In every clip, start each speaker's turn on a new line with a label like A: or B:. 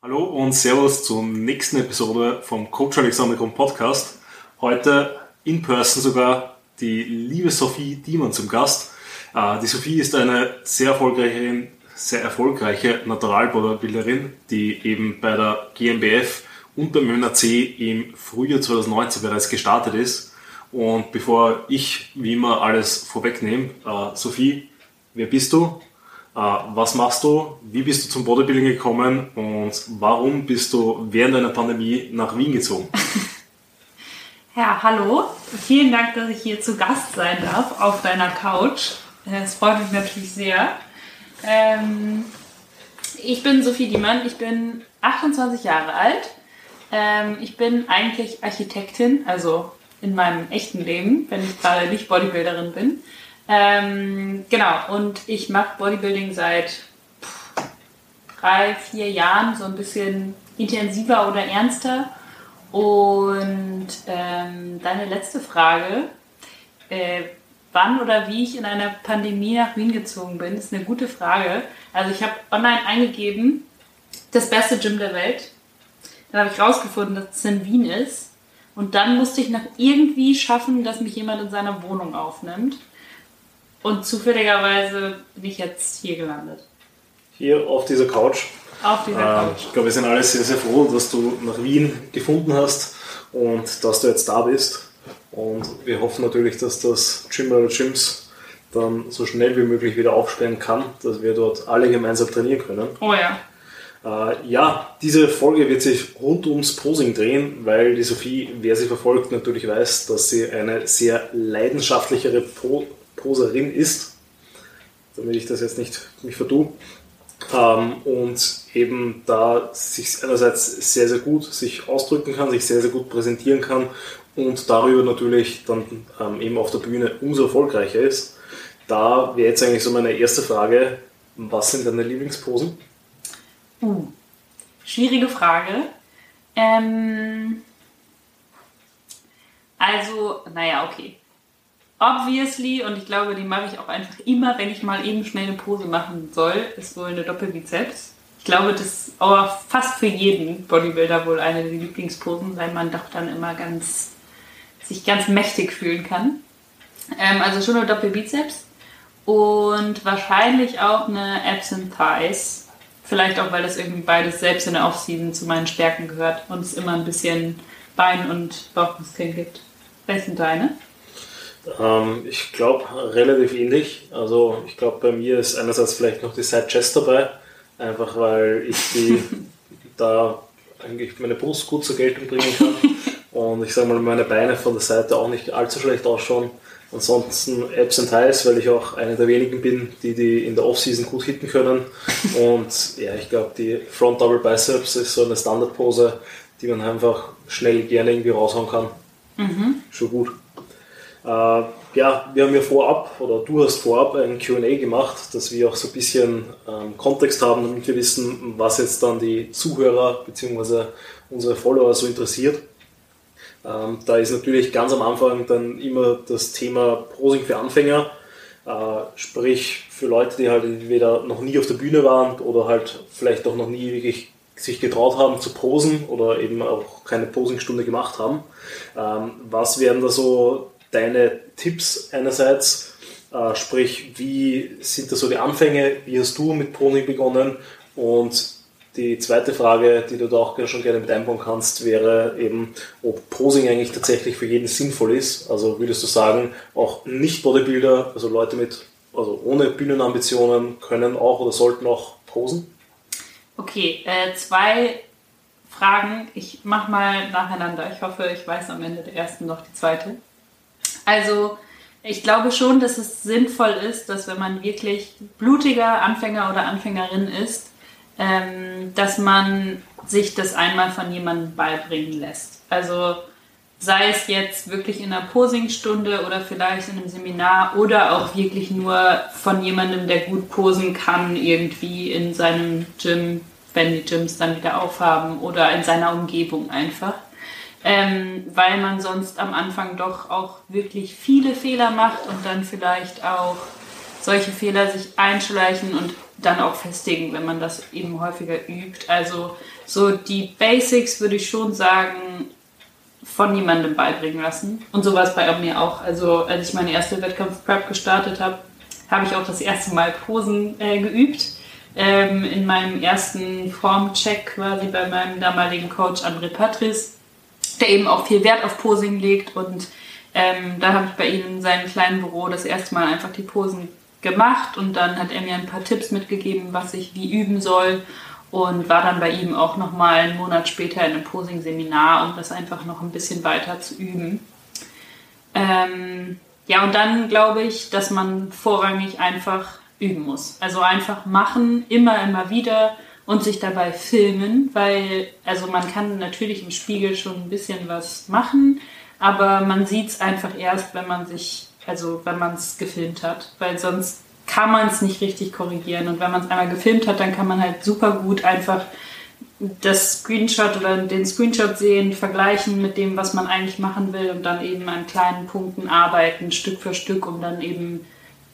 A: Hallo und Servus zur nächsten Episode vom Coach Alexander Grund Podcast. Heute in person sogar die liebe Sophie Diemann zum Gast. Äh, die Sophie ist eine sehr erfolgreiche, sehr erfolgreiche Naturalbodybuilderin, die eben bei der GmbF und beim ÖNAC im Frühjahr 2019 bereits gestartet ist. Und bevor ich wie immer alles vorwegnehme, äh, Sophie, wer bist du? Äh, was machst du? Wie bist du zum Bodybuilding gekommen? Und warum bist du während einer Pandemie nach Wien gezogen?
B: Ja, hallo. Vielen Dank, dass ich hier zu Gast sein darf auf deiner Couch. Es freut mich natürlich sehr. Ähm, ich bin Sophie Diemann, ich bin 28 Jahre alt. Ähm, ich bin eigentlich Architektin, also in meinem echten Leben, wenn ich gerade nicht Bodybuilderin bin. Ähm, genau, und ich mache Bodybuilding seit drei, vier Jahren so ein bisschen intensiver oder ernster. Und ähm, deine letzte Frage, äh, wann oder wie ich in einer Pandemie nach Wien gezogen bin, ist eine gute Frage. Also ich habe online eingegeben, das beste Gym der Welt. Dann habe ich rausgefunden, dass es in Wien ist. Und dann musste ich noch irgendwie schaffen, dass mich jemand in seiner Wohnung aufnimmt. Und zufälligerweise bin ich jetzt hier gelandet.
A: Hier auf dieser Couch.
B: Auf dieser
A: Ähm,
B: Couch.
A: Ich glaube, wir sind alle sehr, sehr froh, dass du nach Wien gefunden hast und dass du jetzt da bist. Und wir hoffen natürlich, dass das Gym oder Gyms dann so schnell wie möglich wieder aufsperren kann, dass wir dort alle gemeinsam trainieren können.
B: Oh ja.
A: Äh, ja, diese Folge wird sich rund ums Posing drehen, weil die Sophie, wer sie verfolgt, natürlich weiß, dass sie eine sehr leidenschaftlichere po Poserin ist, damit ich das jetzt nicht mich vertue. Ähm, und eben da sich einerseits sehr, sehr gut sich ausdrücken kann, sich sehr, sehr gut präsentieren kann und darüber natürlich dann ähm, eben auf der Bühne umso erfolgreicher ist. Da wäre jetzt eigentlich so meine erste Frage, was sind deine Lieblingsposen?
B: Uh, schwierige Frage. Ähm, also, naja, okay. Obviously, und ich glaube, die mache ich auch einfach immer, wenn ich mal eben schnell eine Pose machen soll, ist wohl eine Doppelbizeps. Ich glaube, das ist aber fast für jeden Bodybuilder wohl eine der Lieblingsposen, weil man doch dann immer ganz, sich ganz mächtig fühlen kann. Ähm, also schon eine Doppelbizeps und wahrscheinlich auch eine Abs and Thighs. Vielleicht auch, weil das irgendwie beides selbst in der Offseason zu meinen Stärken gehört und es immer ein bisschen Bein- und Bauchmuskeln gibt. Welche sind deine?
A: Ähm, ich glaube relativ ähnlich. Also ich glaube bei mir ist einerseits vielleicht noch die Side Chest dabei, einfach weil ich die da eigentlich meine Brust gut zur Geltung bringen kann und ich sage mal meine Beine von der Seite auch nicht allzu schlecht ausschauen. Ansonsten Abs and Thighs, weil ich auch einer der wenigen bin, die die in der Offseason gut hitten können. Und ja, ich glaube, die Front Double Biceps ist so eine Standardpose, die man einfach schnell gerne irgendwie raushauen kann. Schon gut. Äh, ja, wir haben ja vorab, oder du hast vorab ein QA gemacht, dass wir auch so ein bisschen ähm, Kontext haben, damit wir wissen, was jetzt dann die Zuhörer bzw. unsere Follower so interessiert. Ähm, da ist natürlich ganz am Anfang dann immer das Thema Posing für Anfänger, äh, sprich für Leute, die halt entweder noch nie auf der Bühne waren oder halt vielleicht auch noch nie wirklich sich getraut haben zu posen oder eben auch keine Posingstunde gemacht haben. Ähm, was wären da so deine Tipps einerseits? Äh, sprich, wie sind da so die Anfänge? Wie hast du mit Posing begonnen? Und die zweite Frage, die du da auch schon gerne mit einbauen kannst, wäre eben, ob Posing eigentlich tatsächlich für jeden sinnvoll ist. Also würdest du sagen, auch Nicht-Bodybuilder, also Leute mit, also ohne Bühnenambitionen, können auch oder sollten auch posen?
B: Okay, äh, zwei Fragen. Ich mache mal nacheinander. Ich hoffe, ich weiß am Ende der ersten noch die zweite. Also, ich glaube schon, dass es sinnvoll ist, dass wenn man wirklich blutiger Anfänger oder Anfängerin ist, ähm, dass man sich das einmal von jemandem beibringen lässt. Also sei es jetzt wirklich in einer Posingstunde oder vielleicht in einem Seminar oder auch wirklich nur von jemandem, der gut posen kann, irgendwie in seinem Gym, wenn die Gyms dann wieder aufhaben oder in seiner Umgebung einfach. Ähm, weil man sonst am Anfang doch auch wirklich viele Fehler macht und dann vielleicht auch solche Fehler sich einschleichen und dann auch festigen, wenn man das eben häufiger übt. Also so die Basics würde ich schon sagen, von niemandem beibringen lassen. Und so war es bei mir auch. Also als ich meine erste Wettkampf-Prep gestartet habe, habe ich auch das erste Mal Posen äh, geübt. Ähm, in meinem ersten Formcheck quasi bei meinem damaligen Coach André Patris, der eben auch viel Wert auf Posing legt. Und ähm, da habe ich bei ihm in seinem kleinen Büro das erste Mal einfach die Posen gemacht und dann hat er mir ein paar Tipps mitgegeben, was ich wie üben soll und war dann bei ihm auch nochmal einen Monat später in einem Posing-Seminar, um das einfach noch ein bisschen weiter zu üben. Ähm, ja, und dann glaube ich, dass man vorrangig einfach üben muss. Also einfach machen, immer, immer wieder und sich dabei filmen, weil, also man kann natürlich im Spiegel schon ein bisschen was machen, aber man sieht es einfach erst, wenn man sich, also wenn man es gefilmt hat, weil sonst kann man es nicht richtig korrigieren. Und wenn man es einmal gefilmt hat, dann kann man halt super gut einfach das Screenshot oder den Screenshot sehen, vergleichen mit dem, was man eigentlich machen will und dann eben an kleinen Punkten arbeiten, Stück für Stück, um dann eben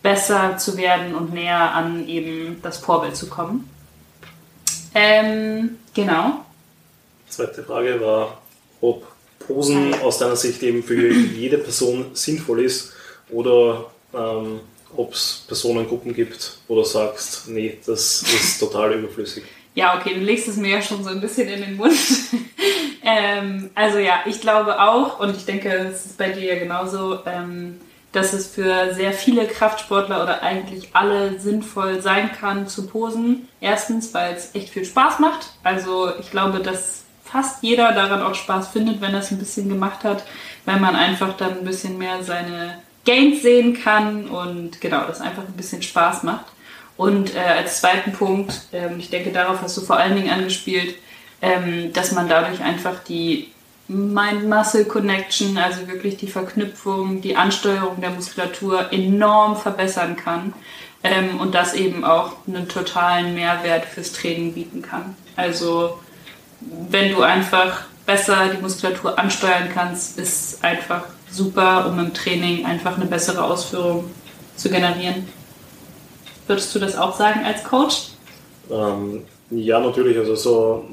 B: besser zu werden und näher an eben das Vorbild zu kommen. Ähm, genau.
A: Zweite Frage war, ob Posen aus deiner Sicht eben für jede Person sinnvoll ist oder ähm, ob es Personengruppen gibt, wo du sagst, nee, das ist total überflüssig.
B: Ja, okay, du legst es mir ja schon so ein bisschen in den Mund. ähm, also ja, ich glaube auch, und ich denke, es ist bei dir ja genauso, ähm, dass es für sehr viele Kraftsportler oder eigentlich alle sinnvoll sein kann zu posen. Erstens, weil es echt viel Spaß macht. Also ich glaube, dass fast jeder daran auch Spaß findet, wenn er es ein bisschen gemacht hat, weil man einfach dann ein bisschen mehr seine Gains sehen kann und genau, das einfach ein bisschen Spaß macht. Und äh, als zweiten Punkt, ähm, ich denke, darauf hast du vor allen Dingen angespielt, ähm, dass man dadurch einfach die Mind-Muscle-Connection, also wirklich die Verknüpfung, die Ansteuerung der Muskulatur enorm verbessern kann ähm, und das eben auch einen totalen Mehrwert fürs Training bieten kann. Also wenn du einfach besser die Muskulatur ansteuern kannst, ist einfach super, um im Training einfach eine bessere Ausführung zu generieren. Würdest du das auch sagen als Coach?
A: Ähm, ja, natürlich. Also so,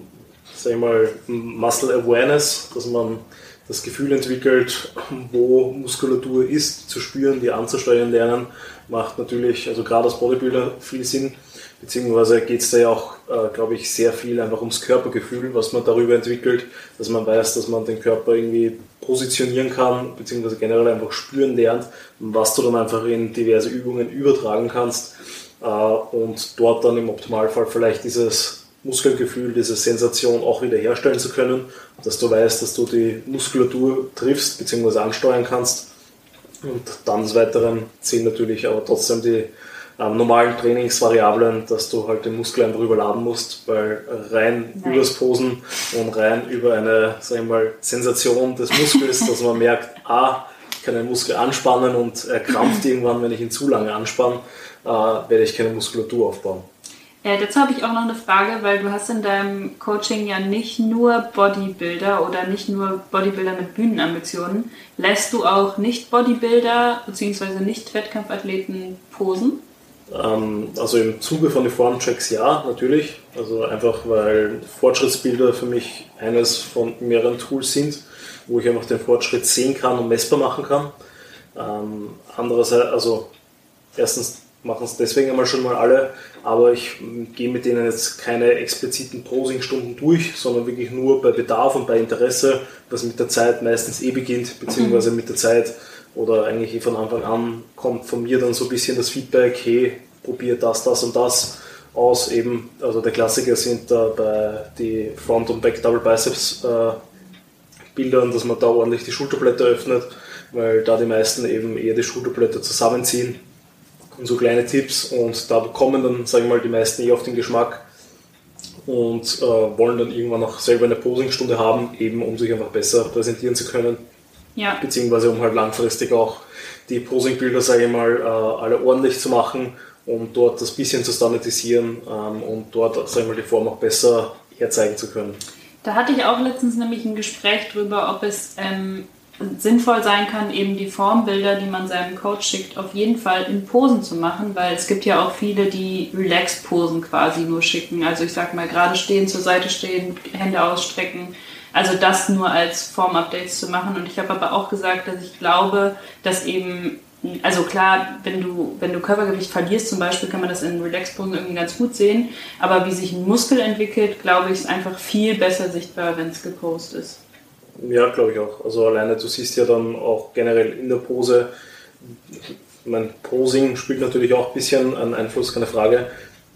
A: sag ich mal, Muscle Awareness, dass man das Gefühl entwickelt, wo Muskulatur ist, zu spüren, die anzusteuern lernen, macht natürlich, also gerade als Bodybuilder viel Sinn. Beziehungsweise geht es da ja auch, äh, glaube ich, sehr viel einfach ums Körpergefühl, was man darüber entwickelt, dass man weiß, dass man den Körper irgendwie positionieren kann, beziehungsweise generell einfach spüren lernt, was du dann einfach in diverse Übungen übertragen kannst äh, und dort dann im Optimalfall vielleicht dieses Muskelgefühl, diese Sensation auch wieder herstellen zu können, dass du weißt, dass du die Muskulatur triffst bzw. ansteuern kannst. Und dann des Weiteren zählen natürlich aber trotzdem die ähm, normalen Trainingsvariablen, dass du halt den Muskel einfach überladen musst, weil rein Nein. übers Posen und rein über eine, sag ich mal, Sensation des Muskels, dass man merkt, ah, ich kann den Muskel anspannen und er krampft irgendwann, wenn ich ihn zu lange anspanne, äh, werde ich keine Muskulatur aufbauen.
B: Äh, dazu habe ich auch noch eine Frage, weil du hast in deinem Coaching ja nicht nur Bodybuilder oder nicht nur Bodybuilder mit Bühnenambitionen. Lässt du auch nicht Bodybuilder bzw. nicht Wettkampfathleten posen?
A: Ähm, also im Zuge von den Formchecks ja, natürlich. Also einfach, weil Fortschrittsbilder für mich eines von mehreren Tools sind, wo ich einfach den Fortschritt sehen kann und messbar machen kann. Ähm, andererseits, also erstens machen es deswegen einmal schon mal alle, aber ich gehe mit denen jetzt keine expliziten Posing-Stunden durch, sondern wirklich nur bei Bedarf und bei Interesse, was mit der Zeit meistens eh beginnt, beziehungsweise mit der Zeit oder eigentlich von Anfang an kommt von mir dann so ein bisschen das Feedback, hey, probier das, das und das aus. Eben, also der Klassiker sind da bei die Front- und Back-Double Biceps äh, Bildern, dass man da ordentlich die Schulterblätter öffnet, weil da die meisten eben eher die Schulterblätter zusammenziehen. Und so kleine Tipps und da bekommen dann, sagen wir mal, die meisten eh auf den Geschmack und äh, wollen dann irgendwann auch selber eine Posingstunde haben, eben um sich einfach besser präsentieren zu können. Ja. Beziehungsweise um halt langfristig auch die Posingbilder, sage ich mal, äh, alle ordentlich zu machen, um dort das bisschen zu standardisieren ähm, und dort, sage ich mal, die Form auch besser herzeigen zu können.
B: Da hatte ich auch letztens nämlich ein Gespräch darüber, ob es ähm, sinnvoll sein kann, eben die Formbilder, die man seinem Coach schickt, auf jeden Fall in Posen zu machen, weil es gibt ja auch viele, die Relax-Posen quasi nur schicken. Also ich sag mal, gerade stehen, zur Seite stehen, Hände ausstrecken. Also das nur als Form-Updates zu machen. Und ich habe aber auch gesagt, dass ich glaube, dass eben also klar, wenn du, wenn du Körpergewicht verlierst zum Beispiel, kann man das in Relax-Posen irgendwie ganz gut sehen. Aber wie sich ein Muskel entwickelt, glaube ich, ist einfach viel besser sichtbar, wenn es gepostet ist.
A: Ja, glaube ich auch. Also alleine, du siehst ja dann auch generell in der Pose, mein Posing spielt natürlich auch ein bisschen einen Einfluss, keine Frage.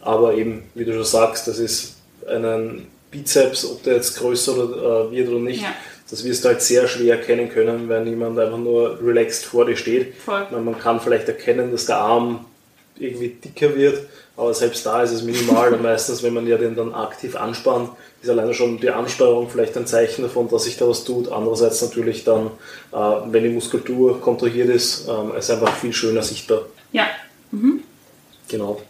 A: Aber eben, wie du schon sagst, das ist einen Bizeps, ob der jetzt größer äh, wird oder nicht. Ja das wirst du halt sehr schwer erkennen können, wenn jemand einfach nur relaxed vor dir steht. Voll. Man kann vielleicht erkennen, dass der Arm irgendwie dicker wird, aber selbst da ist es minimal und meistens, wenn man ja den dann aktiv anspannt, ist alleine schon die Ansteuerung vielleicht ein Zeichen davon, dass sich da was tut. Andererseits natürlich dann, äh, wenn die Muskulatur kontrahiert ist, äh, ist einfach viel schöner sichtbar.
B: Ja. Mhm.
A: Genau.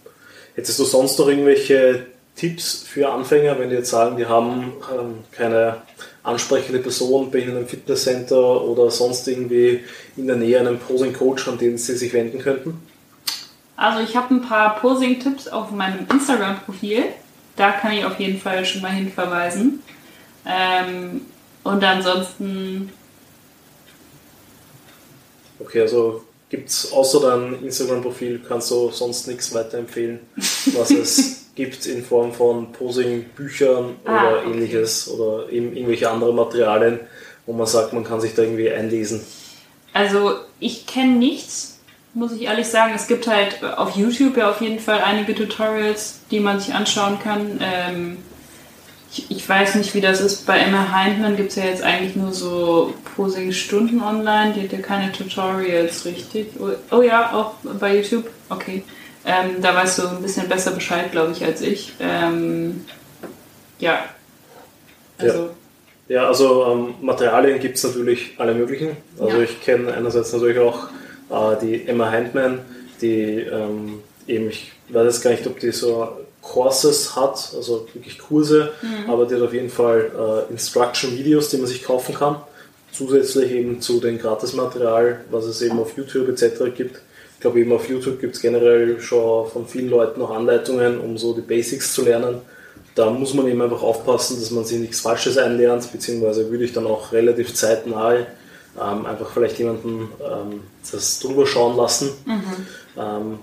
A: Hättest du sonst noch irgendwelche Tipps für Anfänger, wenn die jetzt sagen, die haben ähm, keine ansprechende Person bei Ihnen im Fitnesscenter oder sonst irgendwie in der Nähe einen Posing-Coach, an den Sie sich wenden könnten?
B: Also ich habe ein paar Posing-Tipps auf meinem Instagram-Profil. Da kann ich auf jeden Fall schon mal hinverweisen. Ähm, und ansonsten.
A: Okay, also gibt es außer deinem Instagram-Profil, kannst du sonst nichts weiterempfehlen, was es gibt in Form von Posing-Büchern ah, oder okay. ähnliches oder eben irgendwelche anderen Materialien, wo man sagt, man kann sich da irgendwie einlesen?
B: Also ich kenne nichts, muss ich ehrlich sagen. Es gibt halt auf YouTube ja auf jeden Fall einige Tutorials, die man sich anschauen kann. Ähm, ich, ich, weiß nicht, wie das ist. Bei Emma Heindmann gibt es ja jetzt eigentlich nur so Posing-Stunden online. Die hat ja keine Tutorials richtig. Oh, oh ja, auch bei YouTube. Okay. Ähm, da weißt du ein bisschen besser Bescheid, glaube ich, als ich. Ähm, ja.
A: Also. Ja, ja also ähm, Materialien gibt es natürlich alle möglichen. Also ja. ich kenne einerseits natürlich auch äh, die Emma Handman, die ähm, eben, ich weiß jetzt gar nicht, ob die so Courses hat, also wirklich Kurse, mhm. aber die hat auf jeden Fall äh, Instruction-Videos, die man sich kaufen kann. Zusätzlich eben zu dem Gratismaterial, was es eben auf YouTube etc. gibt glaube eben auf YouTube gibt es generell schon von vielen Leuten noch Anleitungen, um so die Basics zu lernen. Da muss man eben einfach aufpassen, dass man sich nichts Falsches einlernt, beziehungsweise würde ich dann auch relativ zeitnah ähm, einfach vielleicht jemanden ähm, das drüber schauen lassen. Mhm. Ähm,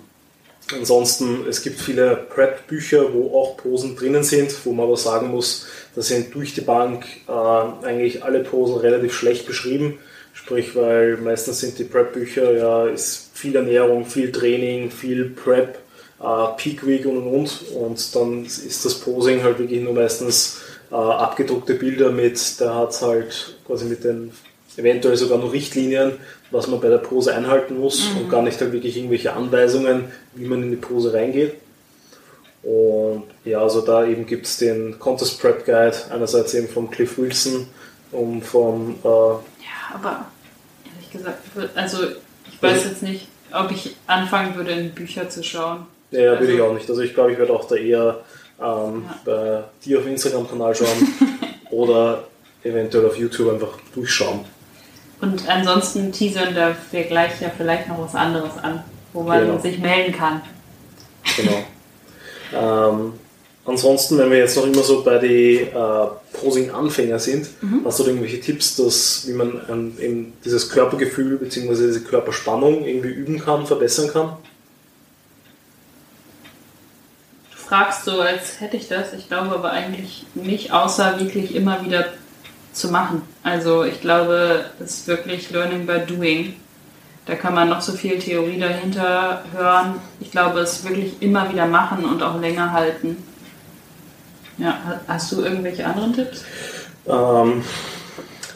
A: ansonsten, es gibt viele Prep-Bücher, wo auch Posen drinnen sind, wo man aber sagen muss, da sind durch die Bank äh, eigentlich alle Posen relativ schlecht beschrieben. Sprich, weil meistens sind die Prep-Bücher ja ist viel Ernährung, viel Training, viel Prep, äh, Peak Week und und und. Und dann ist das Posing halt wirklich nur meistens äh, abgedruckte Bilder mit, der hat halt quasi mit den eventuell sogar noch Richtlinien, was man bei der Pose einhalten muss mhm. und gar nicht halt wirklich irgendwelche Anweisungen, wie man in die Pose reingeht. Und ja, also da eben gibt es den Contest Prep Guide, einerseits eben von Cliff Wilson und vom äh,
B: aber ehrlich gesagt, also ich weiß jetzt nicht, ob ich anfangen würde, in Bücher zu schauen.
A: Ja, ja also, würde ich auch nicht. Also ich glaube, ich werde auch da eher ähm, ja. bei dir auf Instagram-Kanal schauen oder eventuell auf YouTube einfach durchschauen.
B: Und ansonsten teasern da wir gleich ja vielleicht noch was anderes an, wo man genau. sich melden kann.
A: Genau. ähm, Ansonsten, wenn wir jetzt noch immer so bei den äh, Posing-Anfänger sind, mhm. hast du irgendwelche Tipps, dass, wie man ähm, eben dieses Körpergefühl bzw. diese Körperspannung irgendwie üben kann, verbessern kann?
B: Du fragst so, als hätte ich das. Ich glaube aber eigentlich nicht, außer wirklich immer wieder zu machen. Also ich glaube, es ist wirklich Learning by Doing. Da kann man noch so viel Theorie dahinter hören. Ich glaube, es wirklich immer wieder machen und auch länger halten. Ja, hast du irgendwelche anderen Tipps?
A: Ähm,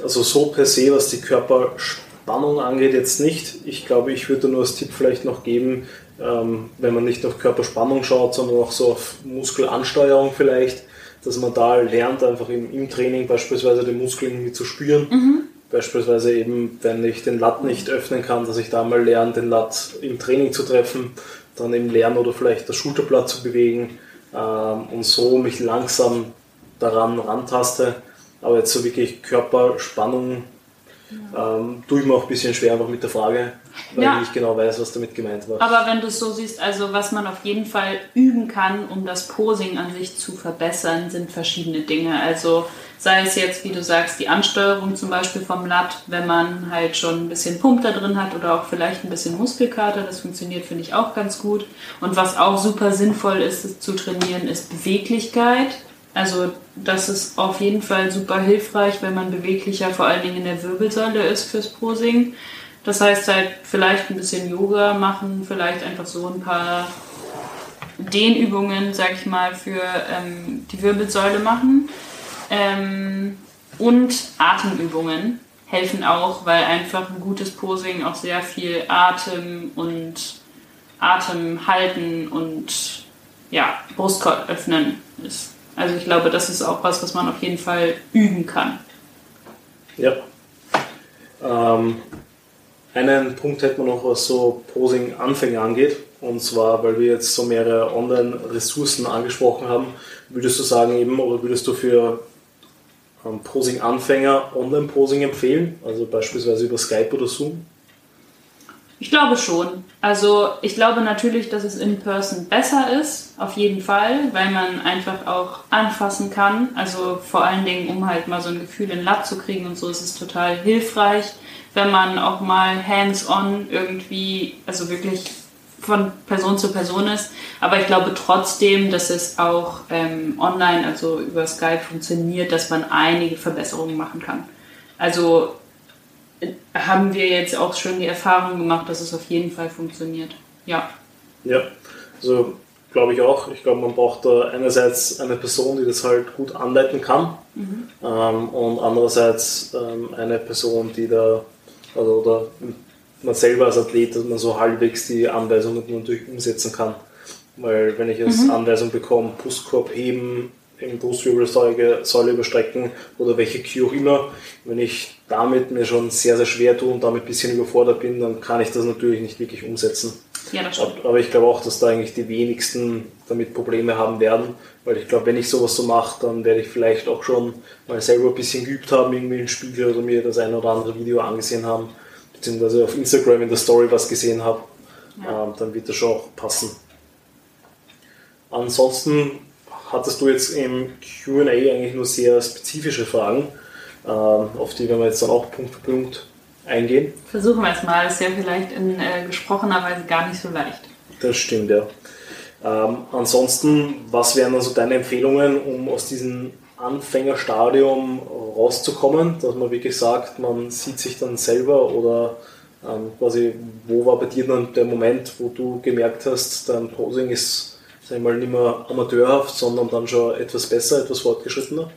A: also so per se, was die Körperspannung angeht, jetzt nicht. Ich glaube, ich würde nur als Tipp vielleicht noch geben, ähm, wenn man nicht auf Körperspannung schaut, sondern auch so auf Muskelansteuerung vielleicht, dass man da lernt, einfach im, im Training beispielsweise den Muskel irgendwie zu spüren. Mhm. Beispielsweise eben, wenn ich den Latt nicht öffnen kann, dass ich da mal lerne, den Latt im Training zu treffen, dann eben lernen oder vielleicht das Schulterblatt zu bewegen ähm, und so mich langsam daran rantaste. Aber jetzt so wirklich Körperspannung Ja. Ähm, tue ich mir auch ein bisschen schwer einfach mit der Frage, weil ja. ich genau weiß, was damit gemeint war.
B: Aber wenn du es so siehst, also was man auf jeden Fall üben kann, um das Posing an sich zu verbessern, sind verschiedene Dinge. Also sei es jetzt, wie du sagst, die Ansteuerung zum Beispiel vom Lat, wenn man halt schon ein bisschen Pump da drin hat oder auch vielleicht ein bisschen Muskelkater, das funktioniert, finde ich auch ganz gut. Und was auch super sinnvoll ist, zu trainieren, ist Beweglichkeit. Also das ist auf jeden Fall super hilfreich, wenn man beweglicher vor allen Dingen in der Wirbelsäule ist fürs Posing. Das heißt halt vielleicht ein bisschen Yoga machen, vielleicht einfach so ein paar Dehnübungen, sag ich mal, für ähm, die Wirbelsäule machen. Ähm, und Atemübungen helfen auch, weil einfach ein gutes Posing auch sehr viel Atem und Atem halten und ja, Brustkorb öffnen ist. Also ich glaube, das ist auch was, was man auf jeden Fall üben kann.
A: Ja. Ähm, einen Punkt hätten wir noch, was so Posing-Anfänger angeht. Und zwar, weil wir jetzt so mehrere Online-Ressourcen angesprochen haben, würdest du sagen eben, oder würdest du für ähm, Posing-Anfänger Online-Posing empfehlen? Also beispielsweise über Skype oder Zoom?
B: Ich glaube schon. Also ich glaube natürlich, dass es in Person besser ist, auf jeden Fall, weil man einfach auch anfassen kann. Also vor allen Dingen, um halt mal so ein Gefühl in Lab zu kriegen und so ist es total hilfreich, wenn man auch mal hands-on irgendwie, also wirklich von Person zu Person ist. Aber ich glaube trotzdem, dass es auch ähm, online, also über Skype funktioniert, dass man einige Verbesserungen machen kann. Also haben wir jetzt auch schon die Erfahrung gemacht, dass es auf jeden Fall funktioniert. Ja.
A: Ja, also glaube ich auch. Ich glaube, man braucht da einerseits eine Person, die das halt gut anleiten kann mhm. ähm, und andererseits ähm, eine Person, die da, also oder man selber als Athlet, dass man so halbwegs die Anweisungen natürlich umsetzen kann. Weil wenn ich als mhm. Anweisung bekomme, Brustkorb heben, in Brustwirbelsäule überstrecken oder welche Q auch immer. Wenn ich damit mir schon sehr, sehr schwer tue und damit ein bisschen überfordert bin, dann kann ich das natürlich nicht wirklich umsetzen. Ja, das stimmt. Aber ich glaube auch, dass da eigentlich die wenigsten damit Probleme haben werden, weil ich glaube, wenn ich sowas so mache, dann werde ich vielleicht auch schon mal selber ein bisschen geübt haben, irgendwie im Spiegel oder mir das ein oder andere Video angesehen haben, beziehungsweise auf Instagram in der Story was gesehen habe. Ja. Ähm, dann wird das schon auch passen. Ansonsten hattest du jetzt im QA eigentlich nur sehr spezifische Fragen, ähm, auf die werden wir jetzt dann auch Punkt für Punkt eingehen.
B: Versuchen wir es mal, ist ja vielleicht in äh, gesprochener Weise gar nicht so leicht.
A: Das stimmt, ja. Ähm, ansonsten, was wären also deine Empfehlungen, um aus diesem Anfängerstadium rauszukommen, dass man wirklich sagt, man sieht sich dann selber oder ähm, quasi, wo war bei dir dann der Moment, wo du gemerkt hast, dein Posing ist sag ich mal, nicht mehr amateurhaft, sondern dann schon etwas besser, etwas fortgeschrittener?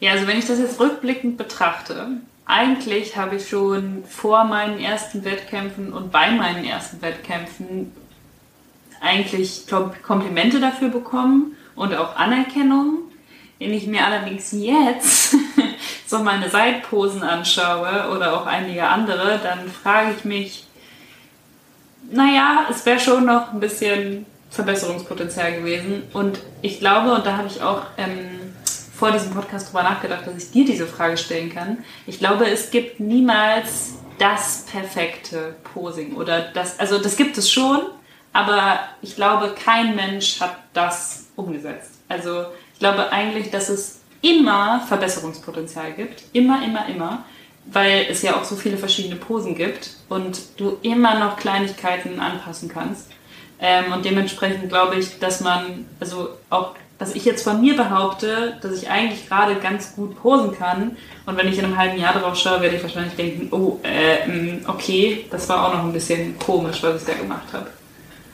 B: Ja, also wenn ich das jetzt rückblickend betrachte, eigentlich habe ich schon vor meinen ersten Wettkämpfen und bei meinen ersten Wettkämpfen eigentlich Komplimente dafür bekommen und auch Anerkennung. Wenn ich mir allerdings jetzt so meine Seitposen anschaue oder auch einige andere, dann frage ich mich, naja, es wäre schon noch ein bisschen Verbesserungspotenzial gewesen. Und ich glaube, und da habe ich auch ähm, vor diesem Podcast drüber nachgedacht, dass ich dir diese Frage stellen kann. Ich glaube, es gibt niemals das perfekte Posing oder das, also das gibt es schon, aber ich glaube, kein Mensch hat das umgesetzt. Also ich glaube eigentlich, dass es immer Verbesserungspotenzial gibt. Immer, immer, immer. Weil es ja auch so viele verschiedene Posen gibt und du immer noch Kleinigkeiten anpassen kannst. Ähm, und dementsprechend glaube ich, dass man, also auch, dass ich jetzt von mir behaupte, dass ich eigentlich gerade ganz gut posen kann. Und wenn ich in einem halben Jahr drauf schaue, werde ich wahrscheinlich denken, oh, äh, okay, das war auch noch ein bisschen komisch, was ich da gemacht habe.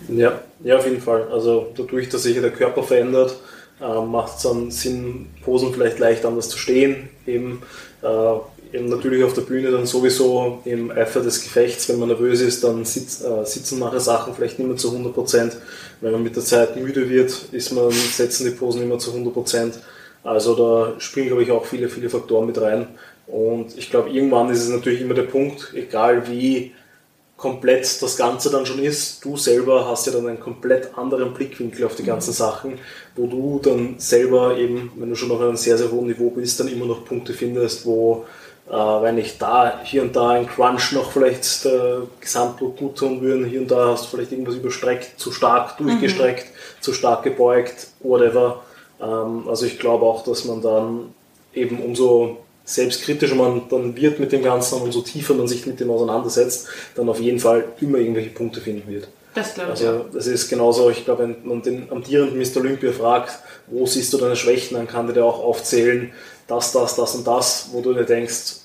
A: Ja, ja, auf jeden Fall. Also dadurch, dass sich der Körper verändert, äh, macht es dann Sinn, Posen vielleicht leicht anders zu stehen. Eben äh, eben natürlich auf der Bühne dann sowieso im Eifer des Gefechts, wenn man nervös ist, dann sitz, äh, sitzen nachher Sachen vielleicht nicht mehr zu 100 Prozent. Wenn man mit der Zeit müde wird, ist man, setzen die Posen immer zu 100 Prozent. Also da spielen, glaube ich, auch viele, viele Faktoren mit rein. Und ich glaube, irgendwann ist es natürlich immer der Punkt, egal wie komplett das Ganze dann schon ist. Du selber hast ja dann einen komplett anderen Blickwinkel auf die ganzen mhm. Sachen, wo du dann selber eben, wenn du schon auf einem sehr, sehr hohen Niveau bist, dann immer noch Punkte findest, wo, wenn ich da hier und da ein Crunch noch vielleicht der Gesamtdruck gut tun würden, hier und da hast du vielleicht irgendwas überstreckt, zu stark durchgestreckt, mhm. zu stark gebeugt, whatever. Ähm, also ich glaube auch, dass man dann eben umso selbstkritischer man dann wird mit dem Ganzen und umso tiefer man sich mit dem auseinandersetzt, dann auf jeden Fall immer irgendwelche Punkte finden wird.
B: Das glaube
A: ich. Also das ist genauso, ich glaube, wenn man den amtierenden Mr. Olympia fragt, wo siehst du deine Schwächen, dann kann der dir auch aufzählen, das, das, das und das, wo du dir denkst,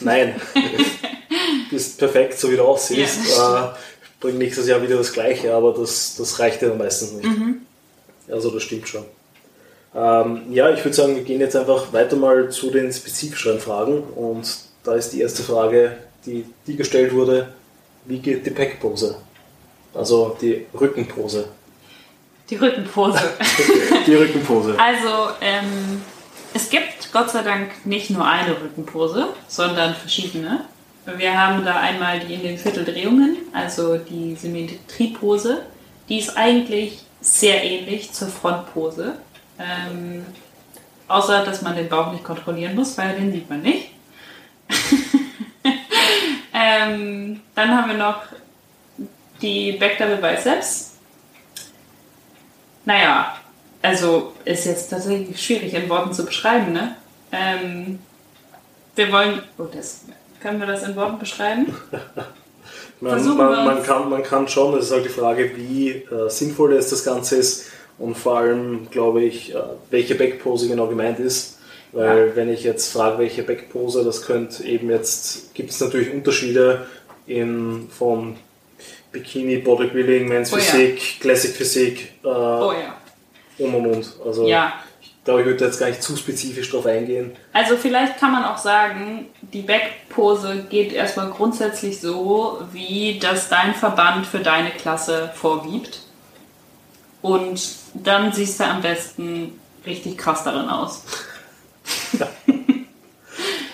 A: nein, du bist perfekt, so wie du aussiehst, ja, äh, bring nächstes Jahr wieder das Gleiche, aber das, das reicht dir dann meistens nicht. Mhm. Also das stimmt schon. Ähm, ja, ich würde sagen, wir gehen jetzt einfach weiter mal zu den spezifischeren Fragen. Und da ist die erste Frage, die, die gestellt wurde, wie geht die Packpose? Also die Rückenpose.
B: Die Rückenpose.
A: die Rückenpose.
B: Also ähm, es gibt Gott sei Dank nicht nur eine Rückenpose, sondern verschiedene. Wir haben da einmal die in den Vierteldrehungen, also die Symmetriepose. Die ist eigentlich sehr ähnlich zur Frontpose. Ähm, außer, dass man den Bauch nicht kontrollieren muss, weil den sieht man nicht. ähm, dann haben wir noch die Back Double Biceps. Naja, also ist jetzt tatsächlich schwierig in Worten zu beschreiben, ne? Ähm, wir wollen. Oh, das, können wir das in Worten beschreiben?
A: man, man, man, kann, man kann schon, das ist halt die Frage, wie äh, sinnvoll das, das Ganze ist und vor allem glaube ich, äh, welche Backpose genau gemeint ist. Weil ja. wenn ich jetzt frage, welche Backpose, das könnte eben jetzt, gibt es natürlich Unterschiede in, von Bikini, Bodybuilding, Men's oh, Physik, ja. Classic Physik äh, oh, ja. Und und und. Also ja. ich glaube, ich würde jetzt gar nicht zu spezifisch darauf eingehen.
B: Also vielleicht kann man auch sagen, die Backpose geht erstmal grundsätzlich so, wie das dein Verband für deine Klasse vorgibt. Und dann siehst du am besten richtig krass darin aus.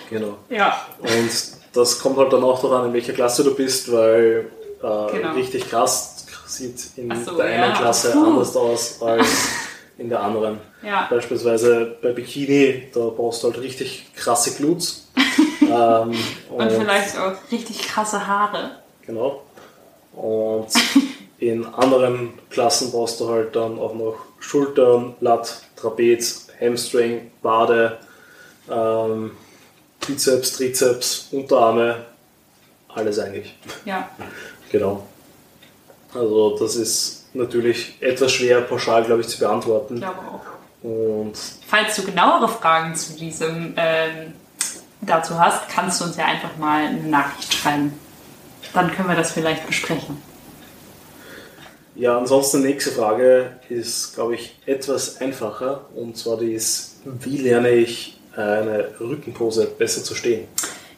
A: genau.
B: Ja.
A: Und das kommt halt dann auch daran, in welcher Klasse du bist, weil äh, genau. richtig krass sieht in so, der einen ja. Klasse Puh. anders aus als in der anderen.
B: Ja.
A: Beispielsweise bei Bikini, da brauchst du halt richtig krasse Glutes. ähm,
B: und, und, vielleicht auch richtig krasse Haare.
A: Genau. Und in anderen Klassen brauchst du halt dann auch noch Schultern, Lat, Trapez, Hamstring, Wade, ähm, Bizeps, Trizeps, Unterarme, alles eigentlich.
B: Ja.
A: genau. Also das ist natürlich etwas schwer pauschal, glaube ich, zu beantworten. Ich
B: glaube auch.
A: Und
B: Falls du genauere Fragen zu diesem ähm, dazu hast, kannst du uns ja einfach mal eine Nachricht schreiben. Dann können wir das vielleicht besprechen.
A: Ja, ansonsten nächste Frage ist, glaube ich, etwas einfacher. Und zwar die ist, wie lerne ich eine Rückenpose besser zu stehen?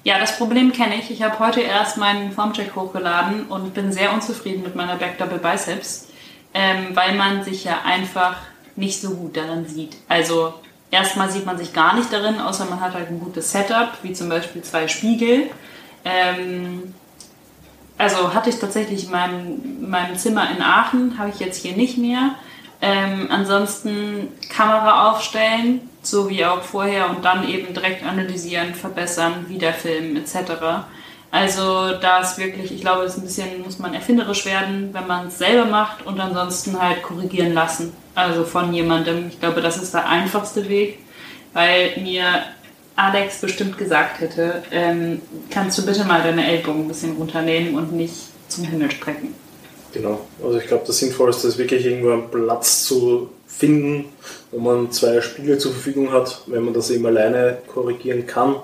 B: Ja, das Problem kenne ich. Ich habe heute erst meinen Formcheck hochgeladen und bin sehr unzufrieden mit meiner Back Double Biceps, ähm, weil man sich ja einfach nicht so gut darin sieht. Also erstmal sieht man sich gar nicht darin, außer man hat halt ein gutes Setup, wie zum Beispiel zwei Spiegel. Ähm, also hatte ich tatsächlich in meinem, meinem Zimmer in Aachen, habe ich jetzt hier nicht mehr. Ähm, ansonsten Kamera aufstellen, so wie auch vorher und dann eben direkt analysieren, verbessern, wiederfilmen etc. Also da ist wirklich, ich glaube, es ist ein bisschen, muss man erfinderisch werden, wenn man es selber macht und ansonsten halt korrigieren lassen. Also von jemandem. Ich glaube, das ist der einfachste Weg, weil mir Alex bestimmt gesagt hätte, ähm, kannst du bitte mal deine Ellbogen ein bisschen runternehmen und nicht zum Himmel strecken.
A: Genau, also ich glaube, das Sinnvollste ist wirklich irgendwo einen Platz zu finden, wo man zwei Spiegel zur Verfügung hat, wenn man das eben alleine korrigieren kann.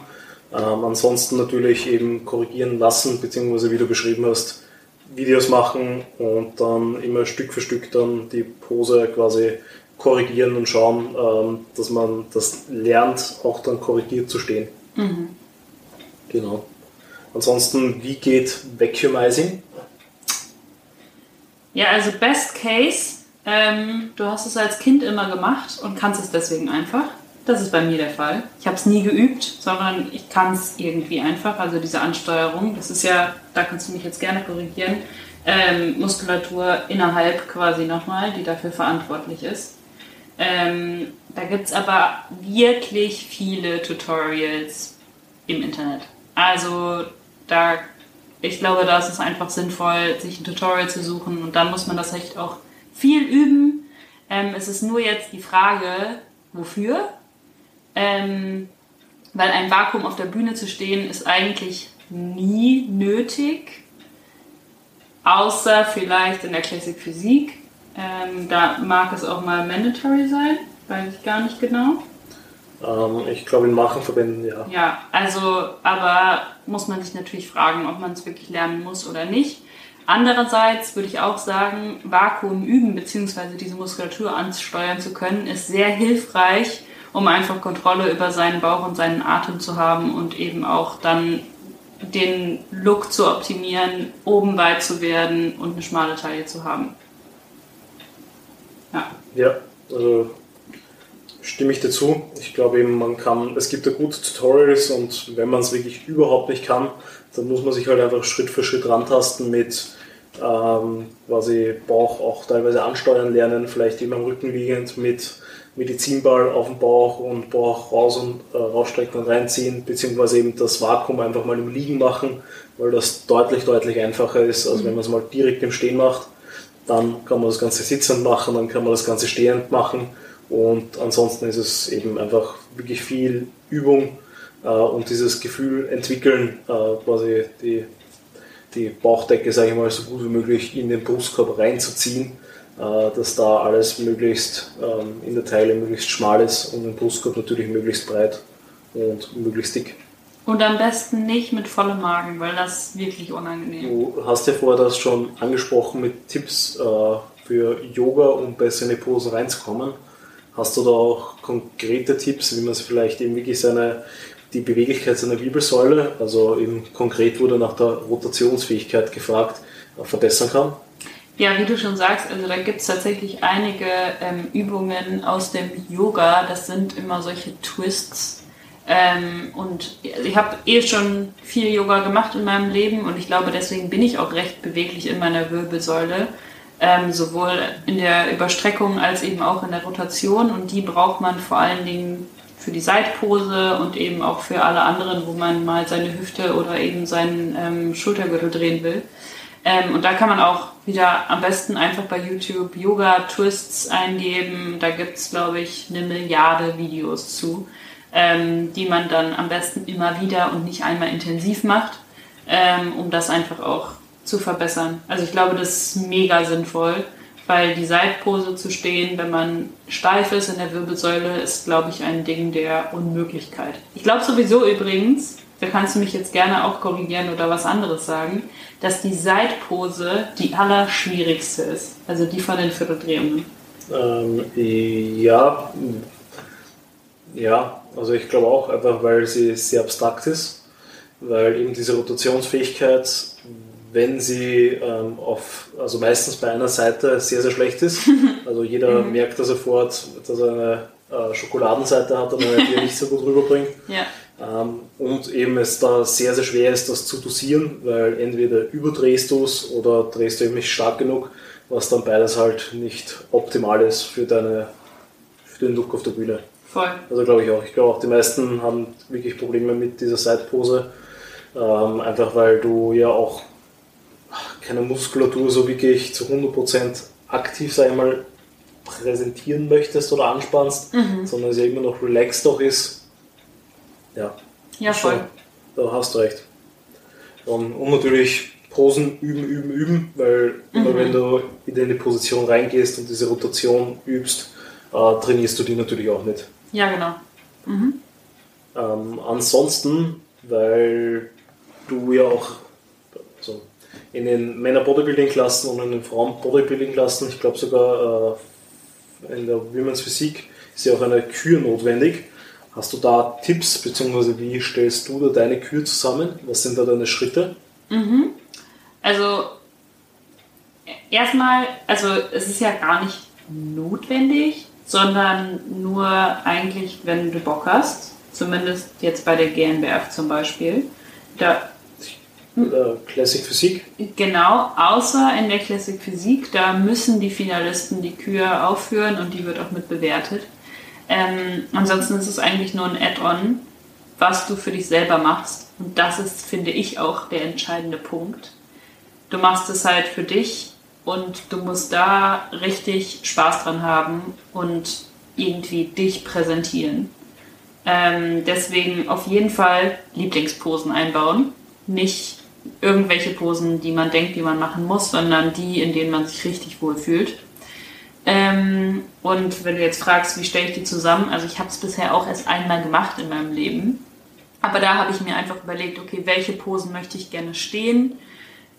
A: Ähm, ansonsten natürlich eben korrigieren lassen, beziehungsweise wie du beschrieben hast, Videos machen und dann immer Stück für Stück dann die Pose quasi korrigieren und schauen, ähm, dass man das lernt, auch dann korrigiert zu stehen.
B: Mhm.
A: Genau. Ansonsten, wie geht Vacuumizing?
B: Ja, also Best Case, ähm, du hast es als Kind immer gemacht und kannst es deswegen einfach. Das ist bei mir der Fall. Ich habe es nie geübt, sondern ich kann es irgendwie einfach. Also diese Ansteuerung, das ist ja, da kannst du mich jetzt gerne korrigieren, ähm, Muskulatur innerhalb quasi nochmal, die dafür verantwortlich ist. Ähm, da gibt es aber wirklich viele Tutorials im Internet. Also da, ich glaube, da ist es einfach sinnvoll, sich ein Tutorial zu suchen und dann muss man das echt auch viel üben. Ähm, es ist nur jetzt die Frage, wofür? Ähm, weil ein Vakuum auf der Bühne zu stehen ist eigentlich nie nötig, außer vielleicht in der Classic Physik. Ähm, da mag es auch mal mandatory sein, weiß ich gar nicht genau.
A: Ähm, ich glaube in Machenverbänden, ja.
B: Ja, also, aber muss man sich natürlich fragen, ob man es wirklich lernen muss oder nicht. Andererseits würde ich auch sagen, Vakuum üben bzw. diese Muskulatur ansteuern zu können, ist sehr hilfreich, um einfach Kontrolle über seinen Bauch und seinen Atem zu haben und eben auch dann den Look zu optimieren, oben weit zu werden und eine schmale Taille zu haben.
A: Ja. Ja, also stimme ich dazu. Ich glaube eben, man kann, es gibt da gute Tutorials und wenn man es wirklich überhaupt nicht kann, dann muss man sich halt einfach Schritt für Schritt rantasten mit ähm, quasi Bauch auch teilweise ansteuern lernen, vielleicht eben am Rücken liegend mit Medizinball auf dem Bauch und Bauch raus und äh, rausstrecken und reinziehen, beziehungsweise eben das Vakuum einfach mal im Liegen machen, weil das deutlich, deutlich einfacher ist, als mhm. wenn man es mal direkt im Stehen macht. Dann kann man das Ganze sitzend machen, dann kann man das Ganze stehend machen und ansonsten ist es eben einfach wirklich viel Übung äh, und dieses Gefühl entwickeln, äh, quasi die, die Bauchdecke, sage ich mal, so gut wie möglich in den Brustkorb reinzuziehen, dass da alles möglichst ähm, in der Teile möglichst schmal ist und im Brustkorb natürlich möglichst breit und möglichst dick.
B: Und am besten nicht mit vollem Magen, weil das ist wirklich unangenehm.
A: Du hast ja vorher das schon angesprochen mit Tipps äh, für Yoga, um besser in die Posen reinzukommen. Hast du da auch konkrete Tipps, wie man es vielleicht eben wirklich seine, die Beweglichkeit seiner Wirbelsäule, also eben konkret wurde nach der Rotationsfähigkeit gefragt, verbessern kann?
B: Ja, wie du schon sagst, also da gibt es tatsächlich einige ähm, Übungen aus dem Yoga. Das sind immer solche Twists. Ähm, und ich habe eh schon viel Yoga gemacht in meinem Leben und ich glaube, deswegen bin ich auch recht beweglich in meiner Wirbelsäule ähm, sowohl in der Überstreckung als eben auch in der Rotation. Und die braucht man vor allen Dingen für die Seitpose und eben auch für alle anderen, wo man mal seine Hüfte oder eben seinen ähm, Schultergürtel drehen will. Ähm, und da kann man auch wieder am besten einfach bei YouTube Yoga-Twists eingeben. Da gibt es, glaube ich, eine Milliarde Videos zu, ähm, die man dann am besten immer wieder und nicht einmal intensiv macht, ähm, um das einfach auch zu verbessern. Also ich glaube, das ist mega sinnvoll, weil die Seitpose zu stehen, wenn man steif ist in der Wirbelsäule, ist, glaube ich, ein Ding der Unmöglichkeit. Ich glaube sowieso übrigens, da kannst du mich jetzt gerne auch korrigieren oder was anderes sagen, dass die Seitpose die allerschwierigste ist. Also die von den Vierteldrehungen.
A: Ähm, ja, ja, also ich glaube auch einfach, weil sie sehr abstrakt ist, weil eben diese Rotationsfähigkeit wenn sie ähm, auf, also meistens bei einer Seite sehr, sehr schlecht ist. Also jeder mhm. merkt da sofort, dass er eine äh, Schokoladenseite hat und eine, die er nicht so gut rüberbringt.
B: Ja.
A: Ähm, und eben es da sehr, sehr schwer ist, das zu dosieren, weil entweder überdrehst du es oder drehst du eben nicht stark genug, was dann beides halt nicht optimal ist für, deine, für den Look auf der Bühne.
B: Voll.
A: Also glaube ich auch. Ich glaube auch, die meisten haben wirklich Probleme mit dieser Seitpose. Ähm, einfach weil du ja auch keine Muskulatur so wirklich zu 100% aktiv, sag ich mal, präsentieren möchtest oder anspannst, mhm. sondern sie immer noch relaxed auch ist. Ja.
B: Ja, voll.
A: Da hast du recht. Und, und natürlich Posen üben, üben, üben, weil mhm. wenn du in die Position reingehst und diese Rotation übst, äh, trainierst du die natürlich auch nicht.
B: Ja, genau. Mhm.
A: Ähm, ansonsten, weil du ja auch so in den Männer-Bodybuilding-Klassen und in den Frauen-Bodybuilding-Klassen, ich glaube sogar äh, in der Women's Physik, ist ja auch eine Kür notwendig. Hast du da Tipps, beziehungsweise wie stellst du da deine Kür zusammen? Was sind da deine Schritte?
B: Mhm. Also, erstmal, also es ist ja gar nicht notwendig, sondern nur eigentlich, wenn du Bock hast. Zumindest jetzt bei der GNBF zum Beispiel. Da
A: Classic Physik?
B: Genau, außer in der Classic Physik, da müssen die Finalisten die Kühe aufführen und die wird auch mit bewertet. Ähm, ansonsten ist es eigentlich nur ein Add-on, was du für dich selber machst. Und das ist, finde ich, auch der entscheidende Punkt. Du machst es halt für dich und du musst da richtig Spaß dran haben und irgendwie dich präsentieren. Ähm, deswegen auf jeden Fall Lieblingsposen einbauen. Nicht irgendwelche Posen, die man denkt, die man machen muss, sondern die, in denen man sich richtig wohlfühlt. Ähm, und wenn du jetzt fragst, wie stelle ich die zusammen, also ich habe es bisher auch erst einmal gemacht in meinem Leben. Aber da habe ich mir einfach überlegt, okay, welche Posen möchte ich gerne stehen?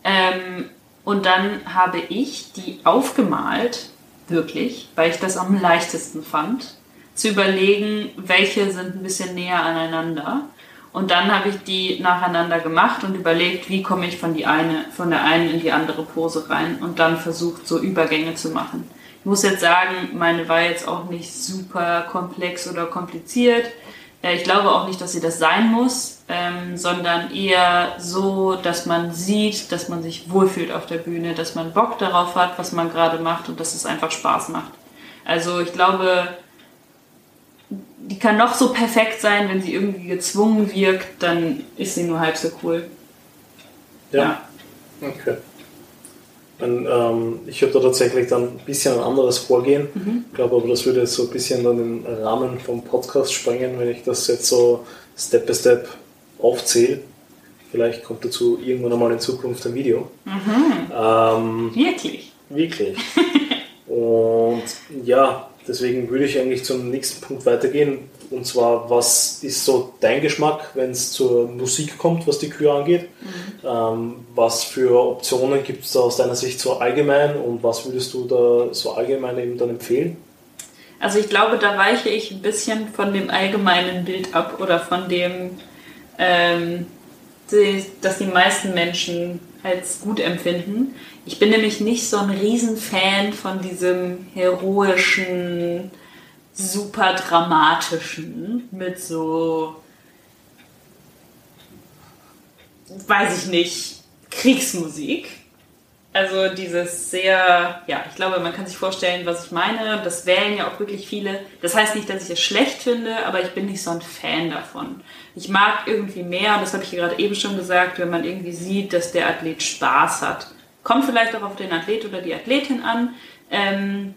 B: Ähm, und dann habe ich die aufgemalt, wirklich, weil ich das am leichtesten fand, zu überlegen, welche sind ein bisschen näher aneinander. Und dann habe ich die nacheinander gemacht und überlegt, wie komme ich von, die eine, von der einen in die andere Pose rein und dann versucht, so Übergänge zu machen. Ich muss jetzt sagen, meine war jetzt auch nicht super komplex oder kompliziert. Äh, ich glaube auch nicht, dass sie das sein muss, ähm, sondern eher so, dass man sieht, dass man sich wohlfühlt auf der Bühne, dass man Bock darauf hat, was man gerade macht und dass es einfach Spaß macht. Also ich glaube, die kann noch so perfekt sein, wenn sie irgendwie gezwungen wirkt, dann ist sie nur halb so cool.
A: Ja. ja. Okay. Und, ähm, ich habe da tatsächlich dann ein bisschen ein anderes Vorgehen. Mhm. Ich glaube aber, das würde jetzt so ein bisschen dann den Rahmen vom Podcast sprengen, wenn ich das jetzt so Step by Step aufzähle. Vielleicht kommt dazu irgendwann einmal in Zukunft ein Video.
B: Mhm. Ähm, wirklich?
A: Wirklich. Und ja, deswegen würde ich eigentlich zum nächsten Punkt weitergehen. Und zwar, was ist so dein Geschmack, wenn es zur Musik kommt, was die Kühe angeht? Mhm. Ähm, was für Optionen gibt es da aus deiner Sicht so allgemein und was würdest du da so allgemein eben dann empfehlen?
B: Also ich glaube, da weiche ich ein bisschen von dem allgemeinen Bild ab oder von dem, ähm, die, das die meisten Menschen als gut empfinden. Ich bin nämlich nicht so ein Riesenfan von diesem heroischen, super dramatischen mit so, weiß ich nicht, Kriegsmusik. Also dieses sehr, ja, ich glaube, man kann sich vorstellen, was ich meine. Das wählen ja auch wirklich viele. Das heißt nicht, dass ich es schlecht finde, aber ich bin nicht so ein Fan davon. Ich mag irgendwie mehr, das habe ich gerade eben schon gesagt, wenn man irgendwie sieht, dass der Athlet Spaß hat. Kommt vielleicht auch auf den Athlet oder die Athletin an, ähm,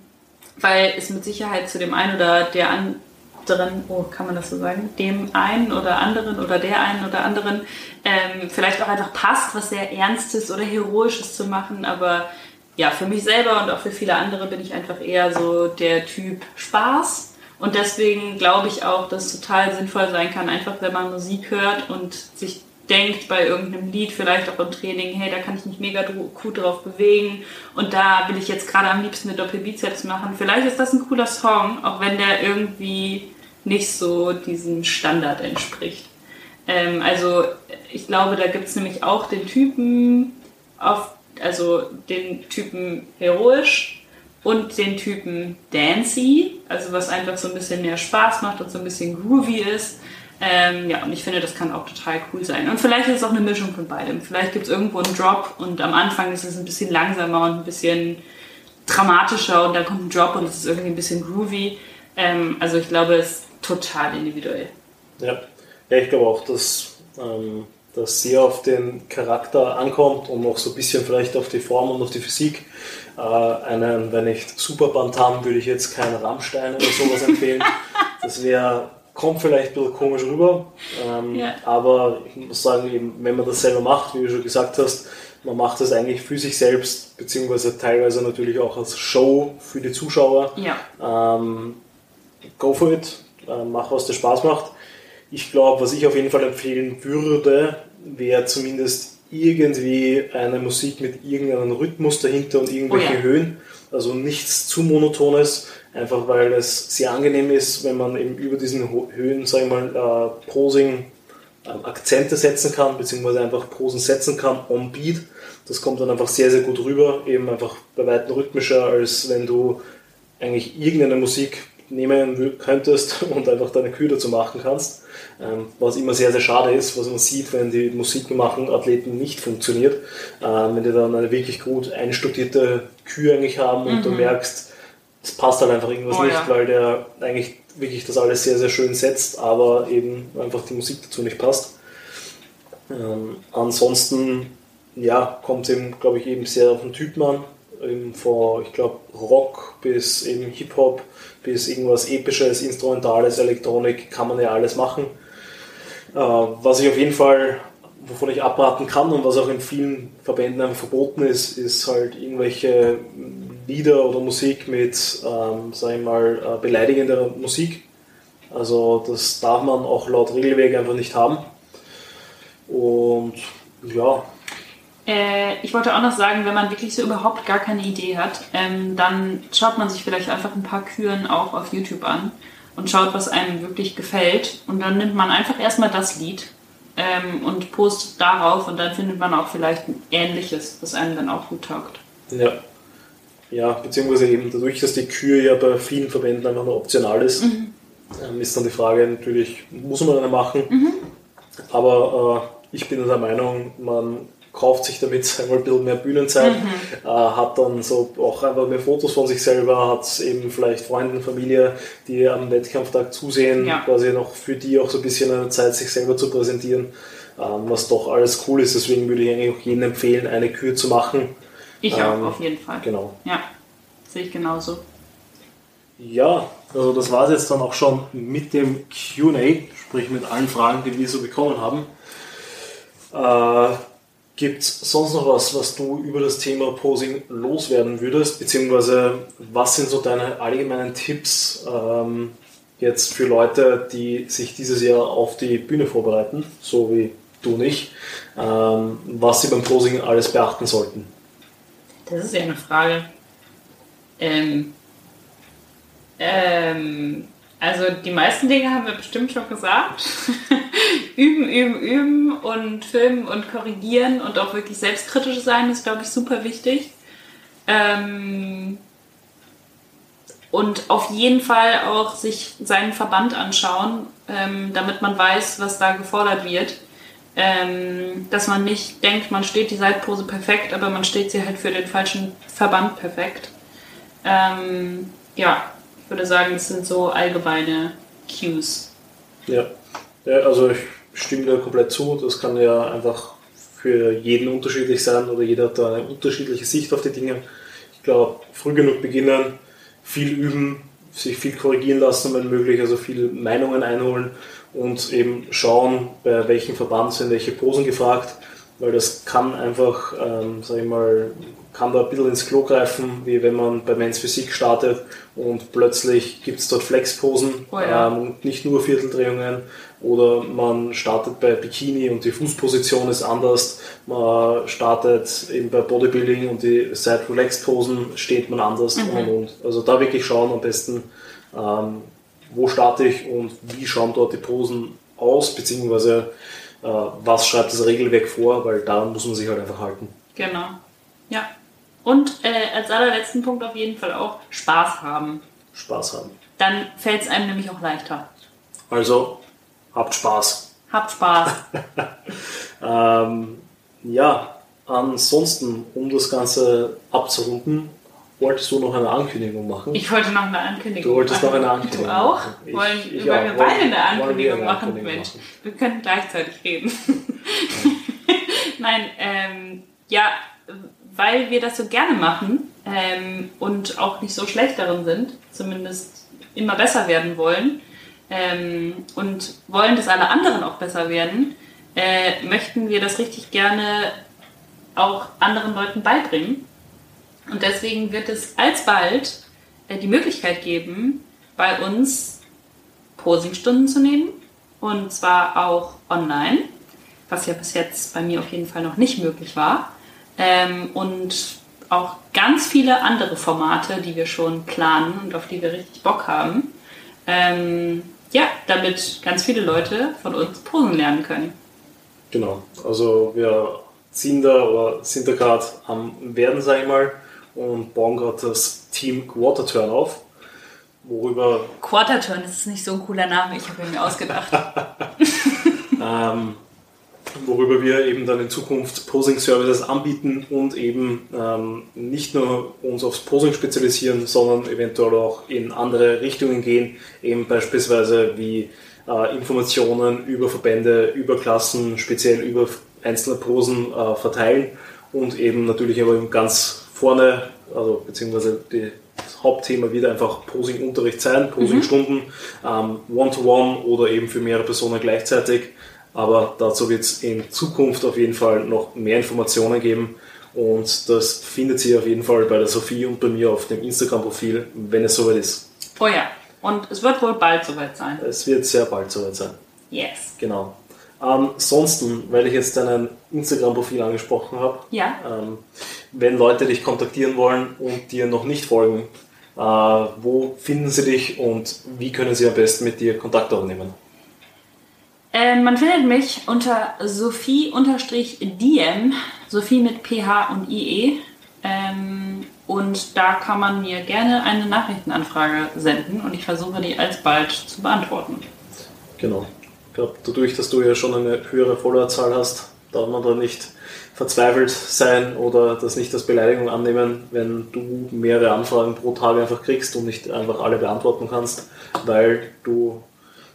B: weil es mit Sicherheit zu dem einen oder der anderen, oh, kann man das so sagen, dem einen oder anderen oder der einen oder anderen ähm, vielleicht auch einfach passt, was sehr Ernstes oder Heroisches zu machen, aber ja, für mich selber und auch für viele andere bin ich einfach eher so der Typ Spaß. Und deswegen glaube ich auch, dass es total sinnvoll sein kann, einfach wenn man Musik hört und sich denkt bei irgendeinem Lied, vielleicht auch im Training, hey, da kann ich mich mega gut drauf bewegen und da will ich jetzt gerade am liebsten eine Doppelbizeps machen. Vielleicht ist das ein cooler Song, auch wenn der irgendwie nicht so diesem Standard entspricht. Ähm, also ich glaube, da gibt es nämlich auch den Typen auf, also den Typen heroisch und den Typen dancy, also was einfach so ein bisschen mehr Spaß macht und so ein bisschen groovy ist. Ähm, ja, und ich finde, das kann auch total cool sein. Und vielleicht ist es auch eine Mischung von beidem. Vielleicht gibt es irgendwo einen Drop und am Anfang ist es ein bisschen langsamer und ein bisschen dramatischer und dann kommt ein Drop und es ist irgendwie ein bisschen groovy. Ähm, also ich glaube, es ist total individuell.
A: Ja, ja ich glaube auch, dass ähm, das sehr auf den Charakter ankommt und auch so ein bisschen vielleicht auf die Form und auf die Physik. Äh, einen, wenn ich Superband haben, würde ich jetzt keinen Rammstein oder sowas empfehlen. Das wäre kommt vielleicht ein bisschen komisch rüber, ähm, ja. aber ich muss sagen, eben, wenn man das selber macht, wie du schon gesagt hast, man macht das eigentlich für sich selbst, beziehungsweise teilweise natürlich auch als Show für die Zuschauer.
B: Ja.
A: Ähm, go for it, äh, mach was dir Spaß macht. Ich glaube, was ich auf jeden Fall empfehlen würde, wäre zumindest irgendwie eine Musik mit irgendeinem Rhythmus dahinter und irgendwelche oh ja. Höhen. Also nichts zu monotones, einfach weil es sehr angenehm ist, wenn man eben über diesen Höhen, sagen wir mal, äh, Posing ähm, Akzente setzen kann, beziehungsweise einfach Posen setzen kann on Beat. Das kommt dann einfach sehr, sehr gut rüber, eben einfach bei weitem rhythmischer, als wenn du eigentlich irgendeine Musik nehmen könntest und einfach deine Kühe dazu machen kannst. Ähm, was immer sehr, sehr schade ist, was man sieht, wenn die Musik machen Athleten nicht funktioniert. Ähm, wenn die dann eine wirklich gut einstudierte Kühe eigentlich haben und mhm. du merkst, es passt halt einfach irgendwas oh, nicht, ja. weil der eigentlich wirklich das alles sehr, sehr schön setzt, aber eben einfach die Musik dazu nicht passt. Ähm, ansonsten ja, kommt es eben, glaube ich, eben sehr auf den Typen an. Eben von, ich glaube, Rock bis eben Hip-Hop bis irgendwas Episches, Instrumentales, Elektronik, kann man ja alles machen. Äh, was ich auf jeden Fall, wovon ich abraten kann und was auch in vielen Verbänden einfach verboten ist, ist halt irgendwelche Lieder oder Musik mit, ähm, sag ich mal, äh, beleidigender Musik. Also das darf man auch laut Regelwerk einfach nicht haben. Und ja.
B: Äh, ich wollte auch noch sagen, wenn man wirklich so überhaupt gar keine Idee hat, ähm, dann schaut man sich vielleicht einfach ein paar Küren auch auf YouTube an und schaut, was einem wirklich gefällt. Und dann nimmt man einfach erstmal das Lied ähm, und postet darauf und dann findet man auch vielleicht ein ähnliches, was einem dann auch gut taugt.
A: Ja. Ja, beziehungsweise eben dadurch, dass die Kür ja bei vielen Verbänden einfach nur optional ist, mhm. ähm, ist dann die Frage natürlich, muss man eine machen? Mhm. Aber äh, ich bin der Meinung, man kauft sich damit einmal ein bisschen mehr Bühnenzeit, mhm. äh, hat dann so auch einfach mehr Fotos von sich selber, hat eben vielleicht Freunde und Familie, die am Wettkampftag zusehen, ja. quasi noch für die auch so ein bisschen eine Zeit, sich selber zu präsentieren, ähm, was doch alles cool ist. Deswegen würde ich eigentlich auch jedem empfehlen, eine Kür zu machen.
B: Ich ähm, auch, auf jeden Fall.
A: Genau.
B: Ja, sehe ich genauso.
A: Ja, also das war es jetzt dann auch schon mit dem QA, sprich mit allen Fragen, die wir so bekommen haben. Äh, Gibt es sonst noch was, was du über das Thema Posing loswerden würdest? Beziehungsweise was sind so deine allgemeinen Tipps ähm, jetzt für Leute, die sich dieses Jahr auf die Bühne vorbereiten, so wie du nicht, ähm, was sie beim Posing alles beachten sollten?
B: Das ist ja eine Frage. Ähm, ähm, also die meisten Dinge haben wir bestimmt schon gesagt. üben, üben, üben und filmen und korrigieren und auch wirklich selbstkritisch sein ist, glaube ich, super wichtig. Ähm und auf jeden Fall auch sich seinen Verband anschauen, ähm, damit man weiß, was da gefordert wird. Ähm, dass man nicht denkt, man steht die Seitpose perfekt, aber man steht sie halt für den falschen Verband perfekt. Ähm, ja, würde sagen, das sind so allgemeine Cues.
A: Ja. ja, also ich stimme dir komplett zu. Das kann ja einfach für jeden unterschiedlich sein oder jeder hat da eine unterschiedliche Sicht auf die Dinge. Ich glaube, früh genug beginnen, viel üben, sich viel korrigieren lassen, wenn möglich, also viele Meinungen einholen und eben schauen, bei welchem Verband sind welche Posen gefragt, weil das kann einfach, ähm, sag ich mal, kann da ein bisschen ins Klo greifen, wie wenn man bei Men's Physik startet und plötzlich gibt es dort Flexposen oh ja. ähm, und nicht nur Vierteldrehungen oder man startet bei Bikini und die Fußposition ist anders, man startet eben bei Bodybuilding und die Side Relax Posen steht man anders mhm. und, und also da wirklich schauen am besten, ähm, wo starte ich und wie schauen dort die Posen aus, beziehungsweise äh, was schreibt das Regelwerk vor, weil daran muss man sich halt einfach halten.
B: Genau. Ja. Und äh, als allerletzten Punkt auf jeden Fall auch Spaß haben.
A: Spaß haben.
B: Dann fällt es einem nämlich auch leichter.
A: Also, habt Spaß.
B: Habt Spaß.
A: ähm, ja, ansonsten, um das Ganze abzurunden, wolltest du noch eine Ankündigung machen?
B: Ich wollte noch eine Ankündigung
A: machen. Du wolltest machen. noch eine Ankündigung
B: Du auch? machen. Ich, wollen, ich wollen wir beide eine Ankündigung eine machen? Ankündigung Mensch, machen. wir können gleichzeitig reden. Nein, ähm, ja, weil wir das so gerne machen ähm, und auch nicht so schlecht darin sind, zumindest immer besser werden wollen ähm, und wollen, dass alle anderen auch besser werden, äh, möchten wir das richtig gerne auch anderen Leuten beibringen. Und deswegen wird es alsbald äh, die Möglichkeit geben, bei uns Posingstunden zu nehmen. Und zwar auch online, was ja bis jetzt bei mir auf jeden Fall noch nicht möglich war ähm, und auch ganz viele andere Formate, die wir schon planen und auf die wir richtig Bock haben. Ähm, ja, damit ganz viele Leute von uns Posen lernen können.
A: Genau, also wir ziehen da oder sind da gerade am Werden, sag ich mal, und bauen gerade das Team Quarterturn auf. worüber.
B: Quarterturn ist nicht so ein cooler Name, ich habe ihn mir ausgedacht.
A: ähm, worüber wir eben dann in Zukunft Posing-Services anbieten und eben ähm, nicht nur uns aufs Posing spezialisieren, sondern eventuell auch in andere Richtungen gehen, eben beispielsweise wie äh, Informationen über Verbände, über Klassen, speziell über einzelne Posen äh, verteilen und eben natürlich aber ganz vorne, also beziehungsweise die, das Hauptthema wird einfach Posing-Unterricht sein, Posing-Stunden, mhm. ähm, One-to-One oder eben für mehrere Personen gleichzeitig aber dazu wird es in Zukunft auf jeden Fall noch mehr Informationen geben. Und das findet sie auf jeden Fall bei der Sophie und bei mir auf dem Instagram-Profil, wenn es soweit ist.
B: Oh ja, und es wird wohl bald soweit sein.
A: Es wird sehr bald soweit sein.
B: Yes.
A: Genau. Ansonsten, weil ich jetzt dein Instagram-Profil angesprochen habe,
B: ja.
A: ähm, wenn Leute dich kontaktieren wollen und dir noch nicht folgen, äh, wo finden sie dich und wie können sie am besten mit dir Kontakt aufnehmen?
B: Ähm, man findet mich unter Sophie-DM, Sophie mit PH und IE. Ähm, und da kann man mir gerne eine Nachrichtenanfrage senden und ich versuche die alsbald zu beantworten.
A: Genau. Ich glaube, dadurch, dass du ja schon eine höhere Followerzahl hast, darf man da nicht verzweifelt sein oder das nicht als Beleidigung annehmen, wenn du mehrere Anfragen pro Tag einfach kriegst und nicht einfach alle beantworten kannst, weil du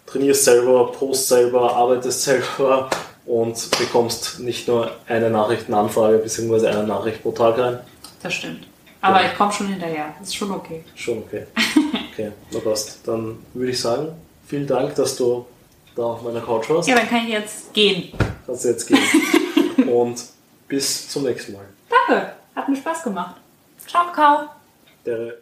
A: trainierst selber, post selber, arbeitest selber und bekommst nicht nur eine Nachrichtenanfrage bzw. eine Nachricht pro Tag rein.
B: Das stimmt. Aber ja. ich komme schon hinterher. Das ist schon okay.
A: Schon okay. Okay, na passt. Dann würde ich sagen, vielen Dank, dass du da auf meiner Couch warst.
B: Ja, dann kann ich jetzt gehen.
A: Kannst du jetzt gehen. und bis zum nächsten Mal.
B: Danke. Hat mir Spaß gemacht. Ciao, Kakao.
A: Der